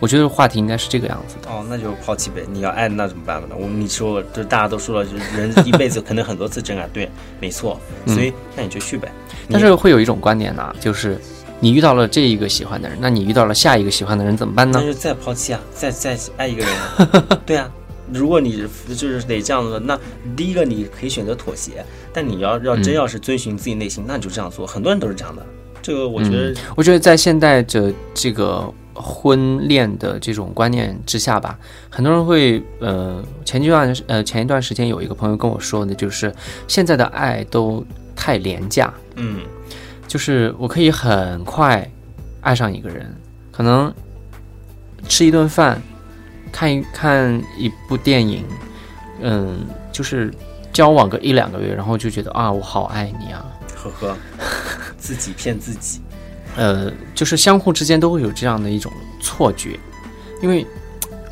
我觉得话题应该是这个样子的。哦，那就抛弃呗。你要爱那怎么办呢？我你说了，就大家都说了，就是人 [LAUGHS] 一辈子可能很多次真爱，对，没错。所以那你就去呗。但是会有一种观点呢、就是你遇到了这一个喜欢的人，那你遇到了下一个喜欢的人怎么办呢那？就再抛弃啊，再再爱一个人啊。[LAUGHS] 对啊，如果你就是得这样子，那第一个你可以选择妥协，但你要要真要是遵循自己内心，那你就这样做。很多人都是这样的。这个我觉得，我觉得在现代的这个婚恋的这种观念之下吧，很多人会呃前一段呃前一段时间有一个朋友跟我说的，就是现在的爱都太廉价，嗯就是我可以很快爱上一个人，可能吃一顿饭，看一看一部电影，嗯，就是交往个一两个月，然后就觉得啊，我好爱你啊，呵呵，[LAUGHS] 自己骗自己。呃，就是相互之间都会有这样的一种错觉，因为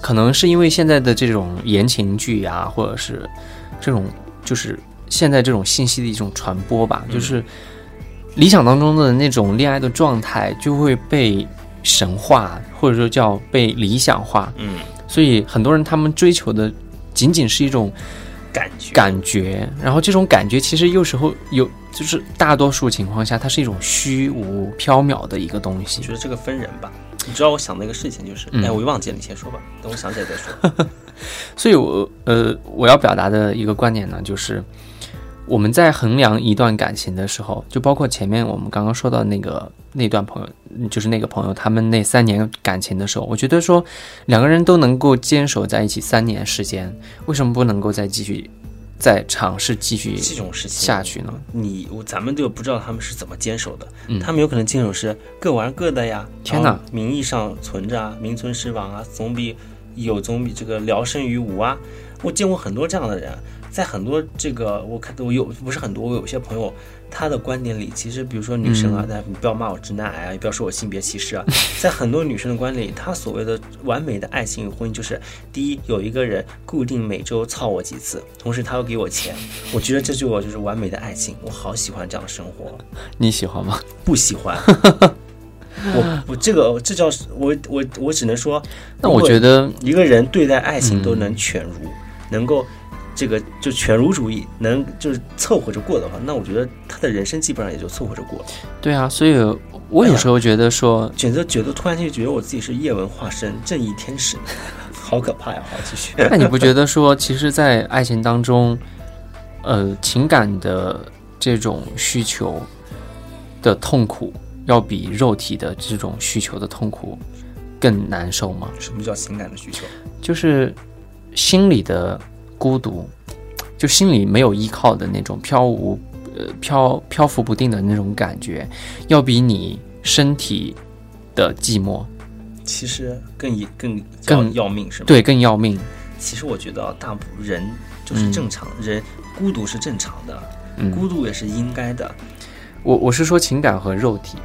可能是因为现在的这种言情剧啊，或者是这种就是现在这种信息的一种传播吧，就是理想当中的那种恋爱的状态就会被神化，或者说叫被理想化，嗯，所以很多人他们追求的仅仅是一种感觉感觉，然后这种感觉其实有时候有，就是大多数情况下它是一种虚无缥缈的一个东西我。觉得这个分人吧。你知道我想的一个事情就是，嗯哎，我又忘记了，你先说吧，等我想起来再说。[LAUGHS] 所以我呃，我要表达的一个观点呢，就是我们在衡量一段感情的时候，就包括前面我们刚刚说到那个那段朋友，嗯就是那个朋友他们那三年感情的时候，我觉得说两个人都能够坚守在一起三年时间，为什么不能够再继续再尝试继续这种事情下去呢？你我咱们就不知道他们是怎么坚守的，嗯他们有可能坚守是各玩各的呀。天哪名义上存着啊，名存实亡啊，总比有总比这个聊胜于无啊。我见过很多这样的人，在很多这个我看我有不是很多，我有些朋友他的观点里，其实比如说女生啊，嗯但你不要骂我直男癌啊，也不要说我性别歧视啊，[LAUGHS] 在很多女生的观点里，她所谓的完美的爱情与婚姻，就是第一有一个人固定每周操我几次，同时他又给我钱，我觉得这就我就是完美的爱情，我好喜欢这样的生活。你喜欢吗？不喜欢。[LAUGHS] 我我这个这叫我我我只能说，那我觉得得，一个人对待爱情都嗯能犬儒，能够这个就犬儒主义，能就是凑合着过的话，那我觉得他的人生基本上也就凑合着过了。对啊，所以我有时候觉得说，觉得觉得突然间就觉得我自己是叶文化身，正义天使，好可怕呀！好，继续。那你不觉得说，其实，在爱情当中，呃，情感的这种需求的痛苦，要比肉体的这种需求的痛苦更难受吗？什么叫情感的需求？就是心里的孤独，就心里没有依靠的那种飘无呃飘漂浮不定的那种感觉，要比你身体的寂寞其实更也更更要要命是吗？对更要命。其实我觉得啊大部分人就是正常、人，孤独是正常的，嗯，孤独也是应该的。我我是说情感和肉体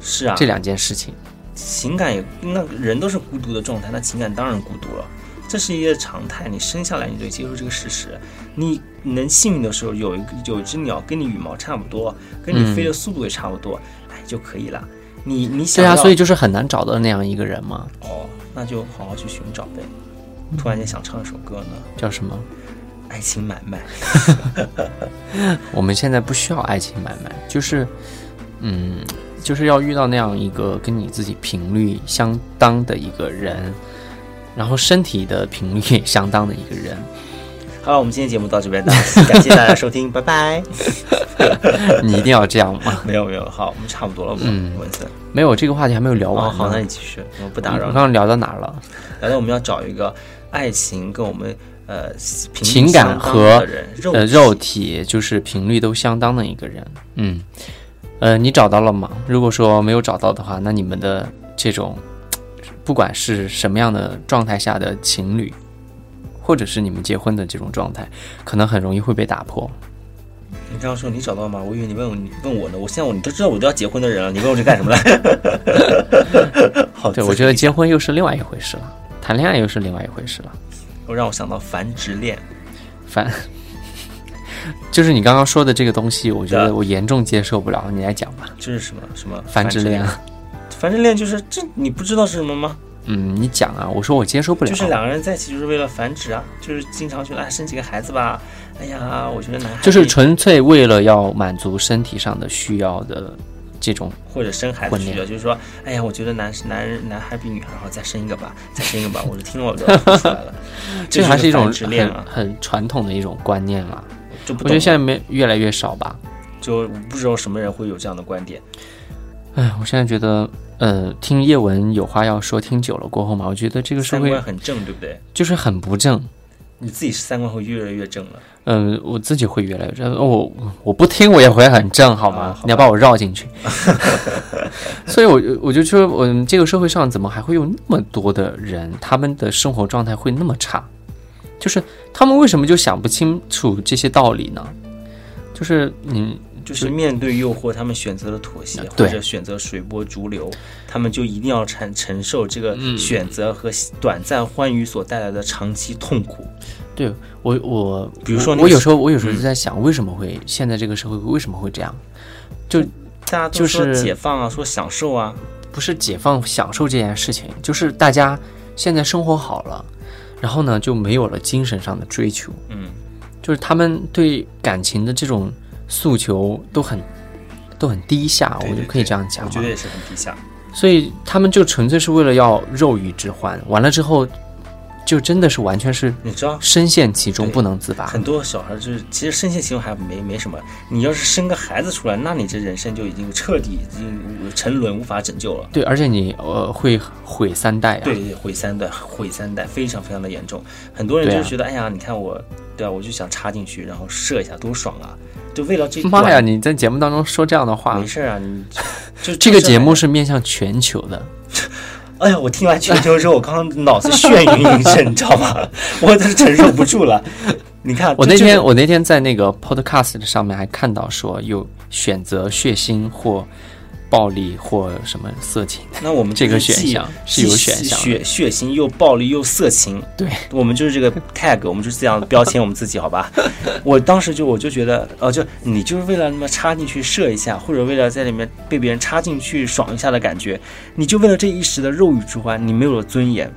是啊，这两件事情。情感也那人都是孤独的状态，那情感当然孤独了，这是一个常态。你生下来你得接受这个事实。你能幸运的时候有一个有一只鸟跟你羽毛差不多，跟你嗯飞的速度也差不多，哎就可以了。你你想对啊，所以就是很难找到那样一个人嘛。哦，那就好好去寻找呗。突然间想唱一首歌呢，叫什么？《爱情买卖》。[LAUGHS] 我们现在不需要爱情买卖，就是，嗯，就是要遇到那样一个跟你自己频率相当的一个人，然后身体的频率也相当的一个人。好了，我们今天节目到这边，[LAUGHS] 感谢大家收听，拜拜。[LAUGHS] 你一定要这样吗？没有没有，好，我们差不多了，嗯文森。没有，这个话题还没有聊哦，完呢。好，那你继续，我不打扰刚刚聊到哪了？聊到，我们要找一个爱情跟我们呃情感和肉呃，肉体就是频率都相当的一个人。嗯，呃，你找到了吗？如果说没有找到的话，那你们的这种不管是什么样的状态下的情侣，或者是你们结婚的这种状态，可能很容易会被打破。你这样说你找到吗？我以为你问我，你问我呢。我现在我你都知道我都要结婚的人了，你问我这干什么来？[LAUGHS] 好，对，我觉得结婚又是另外一回事了，谈恋爱又是另外一回事了。我让我想到繁殖恋，繁 [LAUGHS] 就是你刚刚说的这个东西，我觉得我严重接受不了。你来讲吧，这是什么什么繁殖恋。繁殖恋就是这，你不知道是什么吗？嗯，你讲啊，我说我接受不了。就是两个人在一起就是为了繁殖啊，就是经常去哎生几个孩子吧。哎呀，我觉得男孩就是纯粹为了要满足身体上的需要的这种，或者生孩子需要，就是说，哎呀，我觉得男男人男孩比女孩好，再生一个吧，[LAUGHS] 再生一个吧，我就听了我都要吐出来了。[LAUGHS] 这还是一种繁殖恋很啊，很传统的一种观念了。就不我觉得现在在没越来越少吧。就不知道什么人会有这样的观点。哎，我现在觉得，呃，听叶文有话要说，听久了过后嘛，我觉得这个社三会观很正，对不对？就是很不正。你自己三观会越来越正了。嗯，我自己会越来越正，我我不听我也会很正，好吗？啊好你要把我绕进去。[LAUGHS] 所以我，就我就说，我们这个社会上怎么还会有那么多的人，他们的生活状态会那么差？就是他们为什么就想不清楚这些道理呢？就是你就是面对诱惑，他们选择了妥协，或者选择随波逐流，他们就一定要承承受这个嗯。选择和短暂欢愉所带来的长期痛苦。对我我比如说那个我有时候我有时候嗯。就在想，为什么会现在这个社会为什么会这样？就大家都说就是解放啊，说享受啊，不是解放享受这件事情，就是大家现在生活好了，然后呢就没有了精神上的追求，嗯，就是他们对感情的这种诉求都很都很低下，对对我就可以这样讲。我觉得也是很低下。所以他们就纯粹是为了要肉欲之欢，完了之后就真的是完全是你知道，深陷其中不能自拔。很多小孩就是其实深陷其中还没没什么，你要是生个孩子出来，那你这人生就已经彻底已经沉沦，无法拯救了。对，而且你呃会毁三代啊。对对，毁三代，毁三代，非常非常的严重。很多人就是觉得，哎呀，你看我，对啊，我就想插进去，然后射一下，多爽啊！就为了这妈呀！你在节目当中说这样的话没，事啊，你就这个节目，是面向全球的。哎呀，我听完全球之后，我刚刚脑子眩晕一阵，你知道吗？[LAUGHS] 我真是承受不住了。你看，我那天我那天在那个 podcast 上面还看到说有选择血腥或暴力或什么色情，那我们这个选项是有选项的血血腥又暴力又色情。对，我们就是这个 tag，我们就是这样标签我们自己，好吧？[LAUGHS] 我当时就我就觉得，哦，就你就是为了那么插进去射一下，或者为了在里面被别人插进去爽一下的感觉，你就为了这一时的肉欲之欢，你没有了尊严，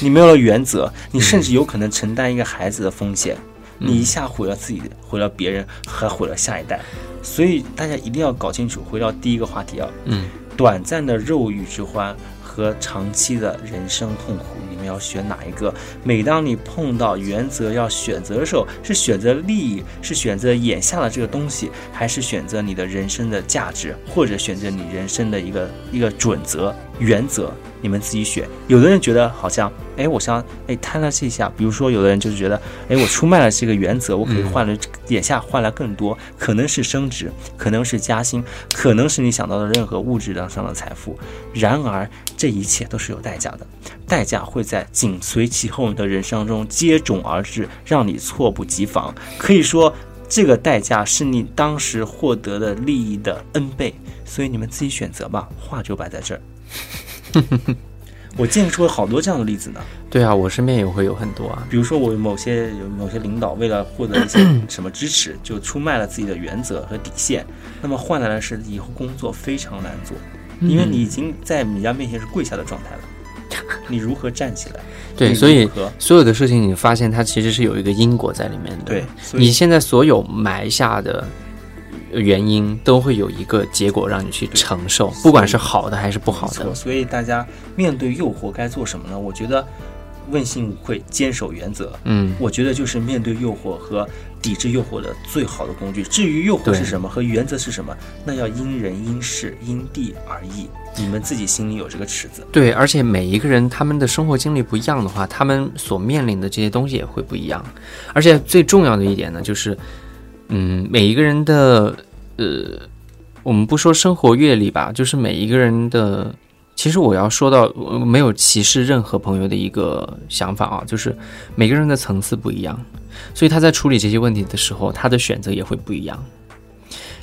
你没有了原则，你甚至有可能承担一个孩子的风险。你一下毁了自己，毁了别人，还毁了下一代，所以大家一定要搞清楚。回到第一个话题啊，嗯，短暂的肉欲之欢和长期的人生痛苦，你们要选哪一个？每当你碰到原则要选择的时候，是选择利益，是选择眼下的这个东西，还是选择你的人生的价值，或者选择你人生的一个一个准则、原则？你们自己选。有的人觉得好像，哎，我想，哎，贪了这一下，比如说有的人就是觉得，哎，我出卖了这个原则，我可以换了眼下换来更多，可能是升职，可能是加薪，可能是你想到的任何物质上的财富。然而，这一切都是有代价的，代价会在紧随其后的人生中接踵而至，让你猝不及防。可以说，这个代价是你当时获得的利益的 n 倍。所以你们自己选择吧，话就摆在这儿。[LAUGHS] 我见出了好多这样的例子呢。对啊，我身边也会有很多啊。比如说，我某些有某些领导为了获得一些 [CLEARS THROAT] 什么支持，就出卖了自己的原则和底线，那么换来的是以后工作非常难做，因为你已经在人家面前是跪下的状态了，[LAUGHS] 你如何站起来？对，所以所有的事情你发现它其实是有一个因果在里面的。对，你现在所有埋下的原因都会有一个结果让你去承受，不管是好的还是不好的。所以大家面对诱惑该做什么呢？我觉得问心无愧，坚守原则。嗯，我觉得就是面对诱惑和抵制诱惑的最好的工具。至于诱惑是什么和原则是什么，那要因人因事因地而异，你们自己心里有这个尺子。对，而且每一个人他们的生活经历不一样的话，他们所面临的这些东西也会不一样。而且最重要的一点呢，就是，嗯，每一个人的，呃，我们不说生活阅历吧，就是每一个人的，其实我要说到，我没有歧视任何朋友的一个想法啊，就是每个人的层次不一样，所以他在处理这些问题的时候，他的选择也会不一样。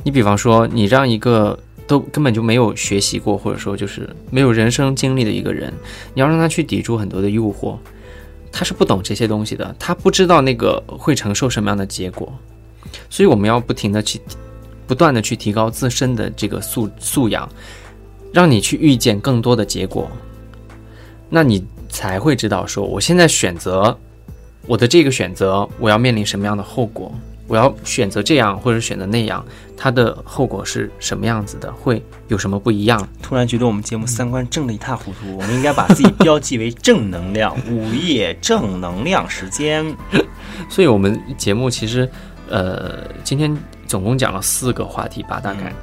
你比方说，你让一个都根本就没有学习过，或者说就是没有人生经历的一个人，你要让他去抵住很多的诱惑，他是不懂这些东西的，他不知道那个会承受什么样的结果，所以我们要不停的去，不断的去提高自身的这个素素养，让你去遇见更多的结果，那你才会知道说，我现在选择我的这个选择，我要面临什么样的后果。我要选择这样或者选择那样，它的后果是什么样子的？会有什么不一样？突然觉得我们节目三观正的一塌糊涂，我们应该把自己标记为正能量。午夜正能量时间，[LAUGHS] 所以我们节目其实，呃，今天总共讲了四个话题吧，大概。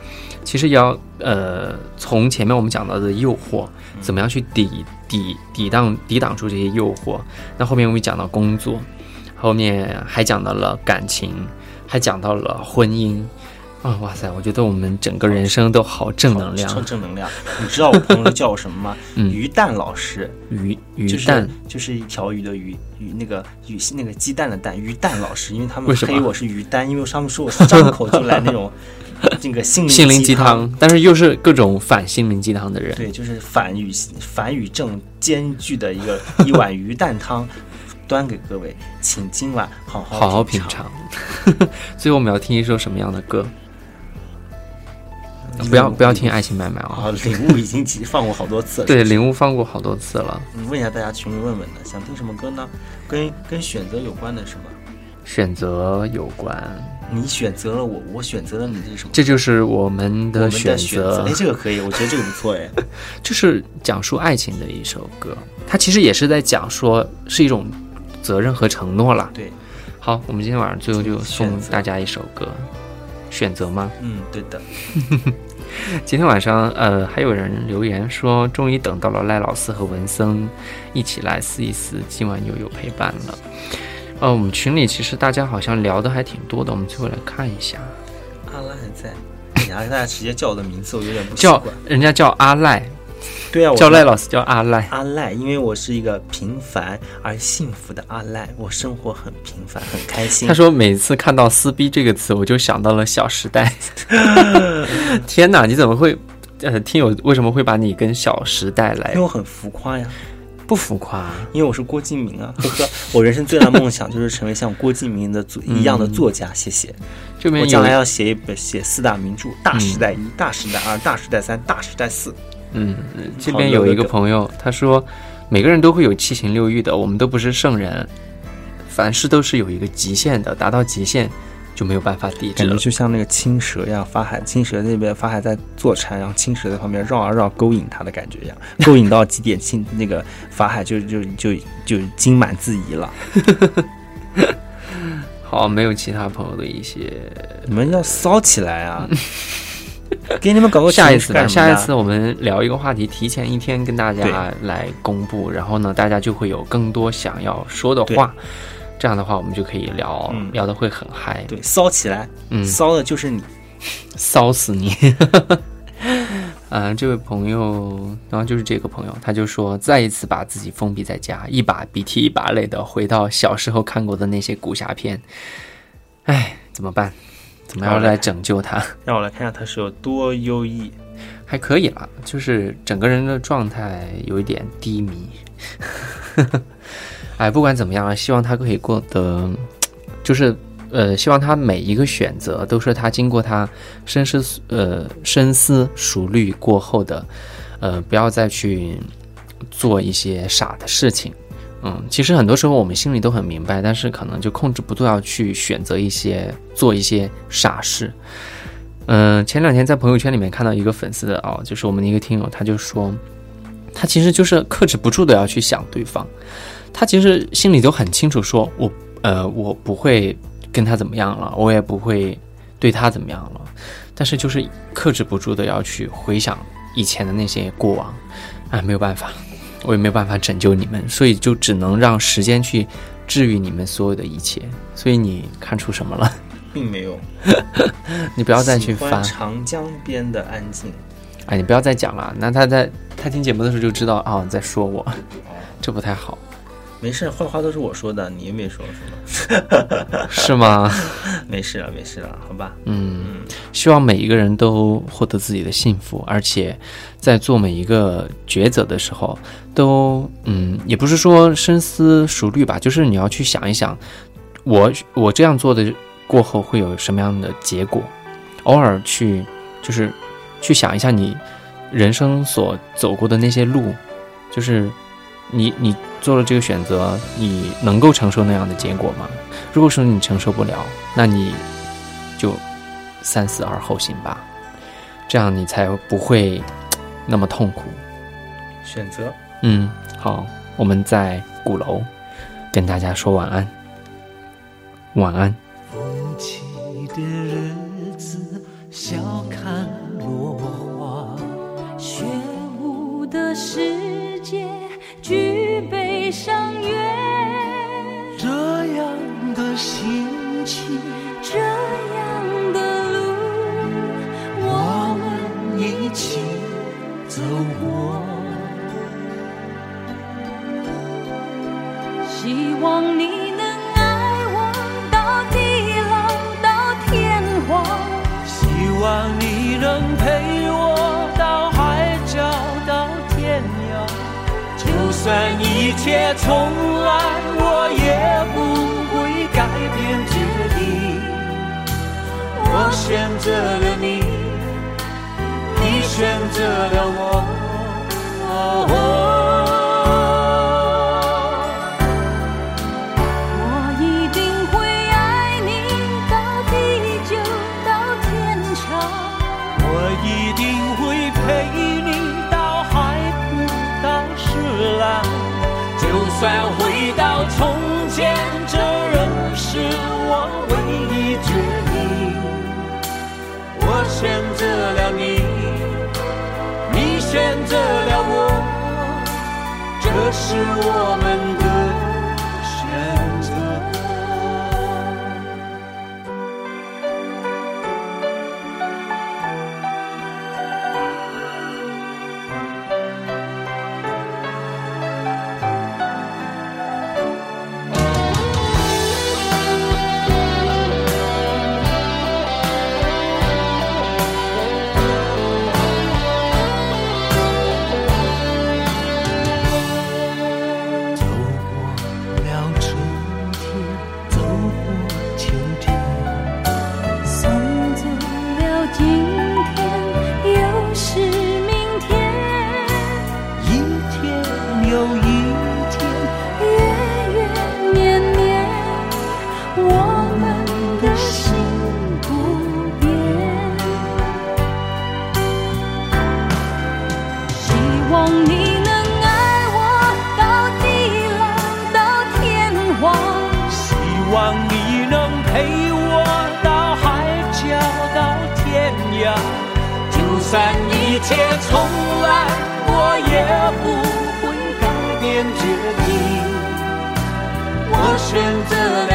其实要呃，从前面我们讲到的诱惑，怎么样去抵抵抵挡抵挡住这些诱惑？那后面我们讲到工作，后面还讲到了感情，还讲到了婚姻，啊，哇塞！我觉得我们整个人生都好正能量超。正能量。你知道我朋友叫我什么吗？[LAUGHS] 嗯鱼蛋老师，鱼鱼就是蛋，就是一条鱼的鱼鱼那个鱼那个鸡蛋的蛋，鱼蛋老师，因为他们黑我是鱼蛋，因为他们说我张口就来那种 [LAUGHS] 那个心灵心灵鸡汤。但是又是各种反心灵鸡汤的人。对，就是反与反与正兼具的一个一碗鱼蛋汤，端给各位，请今晚好好好好品品尝。[LAUGHS] 最后我们要听一首什么样的歌？不要不要听《爱情买卖》啊！啊，领悟已经几放过好多次了。对，领悟放过好多次了。你问一下大家群里问问呢，想听什么歌呢？跟跟选择有关的是吗？选择有关，你选择了我，我选择了你，这是什么？这就是我们的选择。择哎，，这个可以，我觉得这个不错哎。[LAUGHS] 就是讲述爱情的一首歌。它其实也是在讲说是一种责任和承诺啦。对，好，我们今天晚上最后就送大家一首歌，选择吗？嗯，对的。[LAUGHS] [LAUGHS] 今天晚上，呃，还有人留言说，终于等到了赖老师和文森一起来撕一撕，今晚又有陪伴了。呃，我们群里其实大家好像聊的还挺多的，我们最后来看一下，阿赖还在，你还大家直接叫我的名字，我有点不习叫。人家叫阿赖，对啊，我叫赖老师叫阿赖。阿赖，因为我是一个平凡而幸福的阿赖，我生活很平凡，很开心。他说每次看到“撕逼”这个词，我就想到了《小时代》。[LAUGHS] 天哪，你怎么会？呃，听友为什么会把你跟《小时代》来因为我很浮夸呀，不浮夸？因为我是郭敬明啊，呵呵，我人生最大的梦想就是成为像郭敬明的作一样的作家。谢谢。这边我将来要写一本写四大名著：《大时代一》《大时代二》《大时代三》《大时代四》。嗯，这边有一个朋友，他说每个人都会有七情六欲的，我们都不是圣人，凡事都是有一个极限的，达到极限就没有办法抵制了。感觉就像那个青蛇一样，法海青蛇那边法海在坐禅，然后青蛇在旁边绕啊绕，勾引他的感觉一样，勾引到极点，青那个法海就就就就精满自怡了。好，没有其他朋友的一些，你们要骚起来啊！给你们搞个下一次吧，下一次我们聊一个话题，提前一天跟大家来公布，然后呢，大家就会有更多想要说的话。这样的话，我们就可以聊，嗯聊的会很嗨，对骚起来，嗯，骚的就是你。骚死你！嗯、[LAUGHS] 这位朋友，然后就是这个朋友，他就说，再一次把自己封闭在家，一把鼻涕一把泪的回到小时候看过的那些武侠片，唉，怎么办？怎么样来拯救他？[LAUGHS] 让我来看一下他是有多优异。还可以啦，就是整个人的状态有一点低迷。[LAUGHS] 哎，不管怎么样，希望他可以过得，就是呃，希望他每一个选择都是他经过他深思呃深思熟虑过后的，呃，不要再去做一些傻的事情。嗯，其实很多时候我们心里都很明白，但是可能就控制不住要去选择一些做一些傻事。嗯、前两天在朋友圈里面看到一个粉丝的哦，就是我们的一个听友，他就说，他其实就是克制不住的要去想对方，他其实心里都很清楚说，我呃我不会跟他怎么样了，我也不会对他怎么样了，但是就是克制不住的要去回想以前的那些过往，哎，没有办法，我也没有办法拯救你们，所以就只能让时间去治愈你们所有的一切。所以你看出什么了？[LAUGHS] 并没有，[LAUGHS] 你不要再去翻长江边的安静。哎，你不要再讲了。那他在他听节目的时候就知道啊、在说我，[LAUGHS] 这不太好，没事，坏话都是我说的，你又没说是吗？[LAUGHS] 是吗？[LAUGHS] 没事了，没事了，好吧。嗯，希望每一个人都获得自己的幸福，而且在做每一个抉择的时候，都嗯，也不是说深思熟虑吧，就是你要去想一想，我我这样做的过后会有什么样的结果，偶尔去就是去想一下你人生所走过的那些路，就是你你做了这个选择，你能够承受那样的结果吗？如果说你承受不了，那你就三思而后行吧，这样你才不会那么痛苦。选择，嗯，好，我们在鼓楼跟大家说晚安，晚安。风起的日子，笑看落花。雪舞的世算一切从来我也不会改变决定。我选择了你你选择了是我望你能陪我到海角到天涯，就算一切重来，我也不会改变决定。我选择。